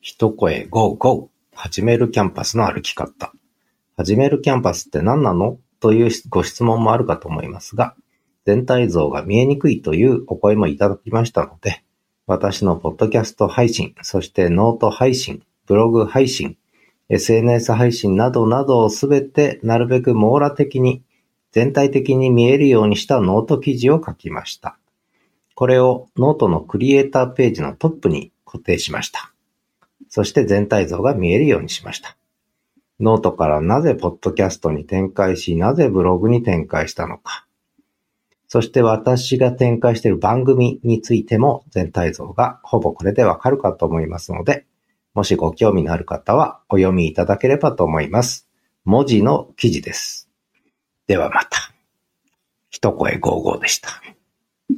ひと声 55 はじめる Camp@Us の歩き方。はじめる Camp@Us って何なの？というご質問もあるかと思いますが、全体像が見えにくいというお声もいただきましたので、私のポッドキャスト配信、そしてノート配信、ブログ配信、SNS 配信などなどをすべてなるべく網羅的に全体的に見えるようにしたノート記事を書きました。これをノートのクリエイターページのトップに固定しました。そして全体像が見えるようにしました。ノートからなぜポッドキャストに展開し、なぜブログに展開したのか。そして私が展開している番組についても全体像がほぼこれでわかるかと思いますので、もしご興味のある方はお読みいただければと思います。文字の記事です。ではまた。一声55でした。